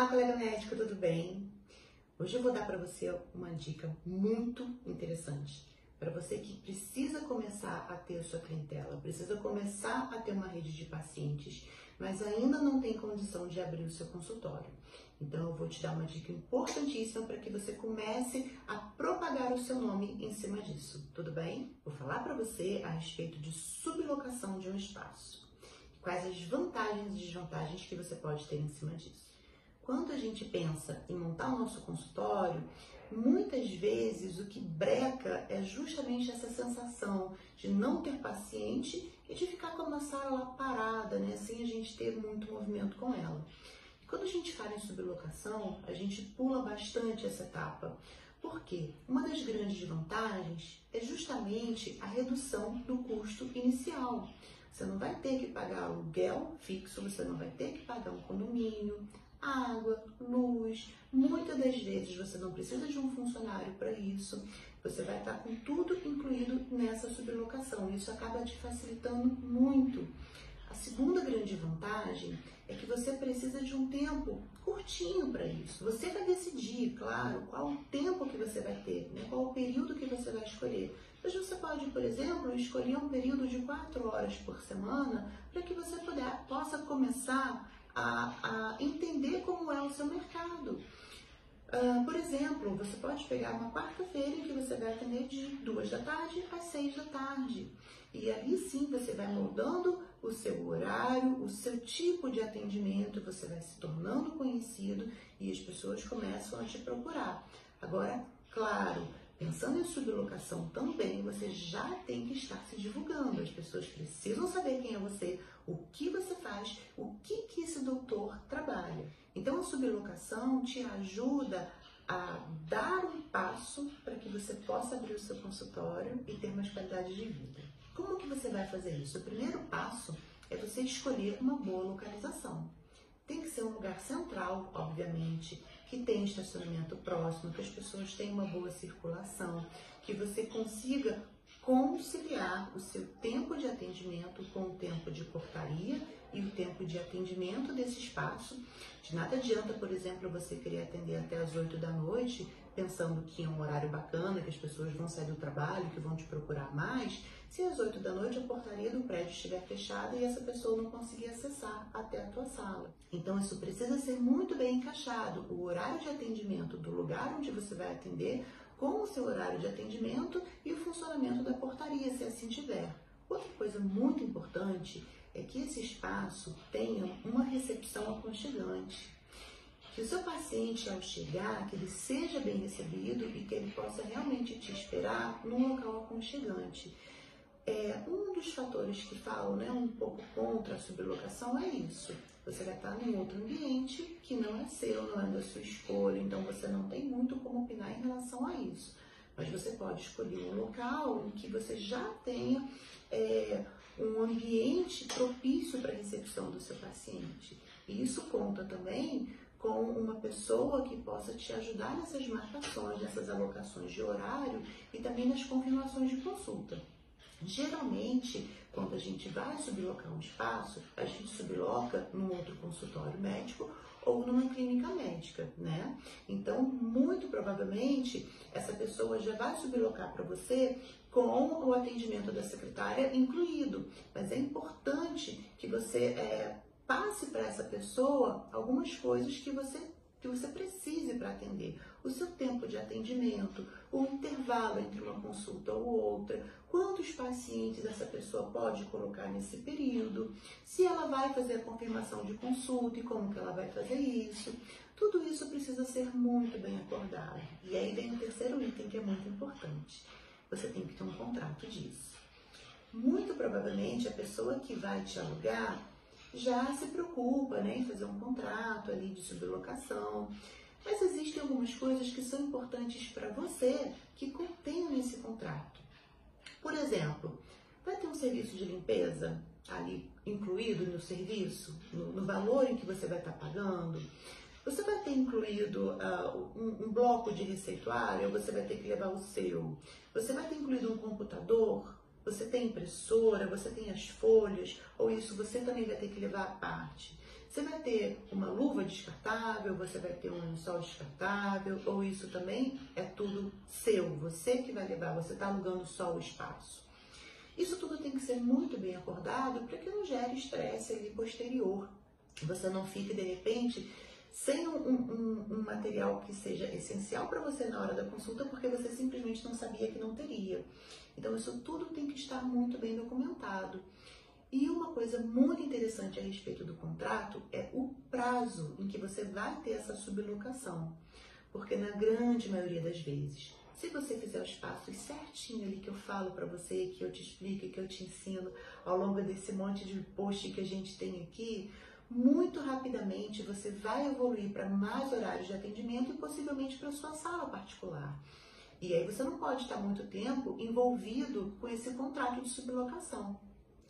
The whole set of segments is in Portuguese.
Olá, colega médico, tudo bem? Hoje eu vou dar para você uma dica muito interessante. Para você que precisa começar a ter a sua clientela, precisa começar a ter uma rede de pacientes, mas ainda não tem condição de abrir o seu consultório. Então eu vou te dar uma dica importantíssima para que você comece a propagar o seu nome em cima disso, tudo bem? Vou falar para você a respeito de sublocação de um espaço. Quais as vantagens e desvantagens que você pode ter em cima disso. Quando a gente pensa em montar o nosso consultório, muitas vezes o que breca é justamente essa sensação de não ter paciente e de ficar com a nossa sala parada, né? Sem a gente ter muito movimento com ela. E quando a gente fala em sublocação, a gente pula bastante essa etapa. Por quê? Uma das grandes vantagens é justamente a redução do custo inicial. Você não vai ter que pagar aluguel fixo, você não vai ter que pagar um condomínio, água, luz. Muitas das vezes você não precisa de um funcionário para isso. Você vai estar com tudo incluído nessa sublocação. Isso acaba te facilitando muito. A segunda grande vantagem é que você precisa de um tempo curtinho para isso. Você vai decidir, claro, qual o tempo que você vai ter, né? qual o período que você vai escolher. Mas você pode, por exemplo, escolher um período de quatro horas por semana para que você puder, possa começar a, a entender como é o seu mercado. Uh, por exemplo, você pode pegar uma quarta-feira em que você vai atender de duas da tarde às seis da tarde. E ali sim você vai moldando o seu horário, o seu tipo de atendimento, você vai se tornando conhecido e as pessoas começam a te procurar. Agora, claro, Pensando em sublocação também, você já tem que estar se divulgando. As pessoas precisam saber quem é você, o que você faz, o que, que esse doutor Então, a sublocação te ajuda a dar um passo para que você possa abrir o seu consultório e ter mais qualidade de vida. Como que você vai fazer isso? O primeiro passo é você escolher uma boa localização. Tem que ser um lugar central, obviamente, que tenha estacionamento próximo, que as pessoas tenham uma boa circulação, que você consiga conciliar o seu tempo de atendimento com o tempo de portaria e o tempo de atendimento desse espaço. De nada adianta, por exemplo, você querer atender até as 8 da noite, pensando que é um horário bacana, que as pessoas vão sair do trabalho, que vão te procurar mais, se às 8 da noite a portaria do prédio estiver fechada e essa pessoa não conseguir acessar até a tua sala. Então isso precisa ser muito bem encaixado, o horário de atendimento do lugar onde você vai atender com o seu horário de atendimento e o funcionamento da portaria, se assim tiver. Outra coisa muito importante é que esse espaço tenha uma recepção aconchegante. Que o seu paciente, ao chegar, que ele seja bem recebido e que ele possa realmente te esperar num local aconchegante. É, um dos fatores que falam né, um pouco contra a sublocação é isso. Você vai estar em outro ambiente que não é seu, não é da sua escolha, então você não tem muito como opinar em relação a isso. Mas você pode escolher um local em que você já tenha é, um ambiente propício para a recepção do seu paciente. E isso conta também com uma pessoa que possa te ajudar nessas marcações, nessas alocações de horário e também nas confirmações de consulta. Geralmente, quando a gente vai sublocar um espaço, a gente subloca num outro consultório médico ou numa clínica médica, né? Então, muito provavelmente, essa pessoa já vai sublocar para você com o atendimento da secretária incluído. Mas é importante que você é, passe para essa pessoa algumas coisas que você que você precise para atender. O seu tempo de atendimento, o intervalo entre uma consulta ou outra, quantos pacientes essa pessoa pode colocar nesse período, se ela vai fazer a confirmação de consulta e como que ela vai fazer isso. Tudo isso precisa ser muito bem acordado. E aí vem o terceiro item que é muito importante. Você tem que ter um contrato disso. Muito provavelmente a pessoa que vai te alugar já se preocupa né, em fazer um contrato ali de sublocação. Mas existem algumas coisas que são importantes para você que contenham esse contrato. Por exemplo, vai ter um serviço de limpeza ali incluído no serviço, no, no valor em que você vai estar tá pagando. Você vai ter incluído uh, um, um, bloco de receituário, você vai ter que levar o seu. Você vai ter incluído um computador, você tem impressora, você tem as folhas, ou isso você também vai ter que levar à parte. Você vai ter uma luva descartável, você vai ter um lençol descartável, ou isso também é tudo seu, você que vai levar, você está alugando só o espaço. Isso tudo tem que ser muito bem acordado para que não gere estresse ali posterior. Você não fique de repente sem um, um, um material que seja essencial para você na hora da consulta, porque você simplesmente não sabia que não teria. Então, isso tudo tem que estar muito bem documentado. E uma coisa muito interessante a respeito do contrato é o prazo em que você vai ter essa sublocação. Porque na grande maioria das vezes, se você fizer os passos certinho ali que eu falo para você, que eu te explico, que eu te ensino ao longo desse monte de post que a gente tem aqui, muito rapidamente você vai evoluir para mais horários de atendimento e possivelmente para sua sala particular. E aí você não pode estar muito tempo envolvido com esse contrato de sublocação.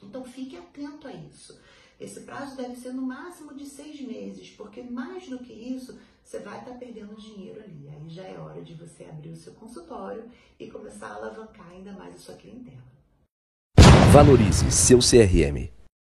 Então fique atento a isso. Esse prazo deve ser no máximo de seis meses, porque mais do que isso, você vai estar perdendo dinheiro ali. Aí já é hora de você abrir o seu consultório e começar a alavancar ainda mais a sua clientela. Valorize seu CRM.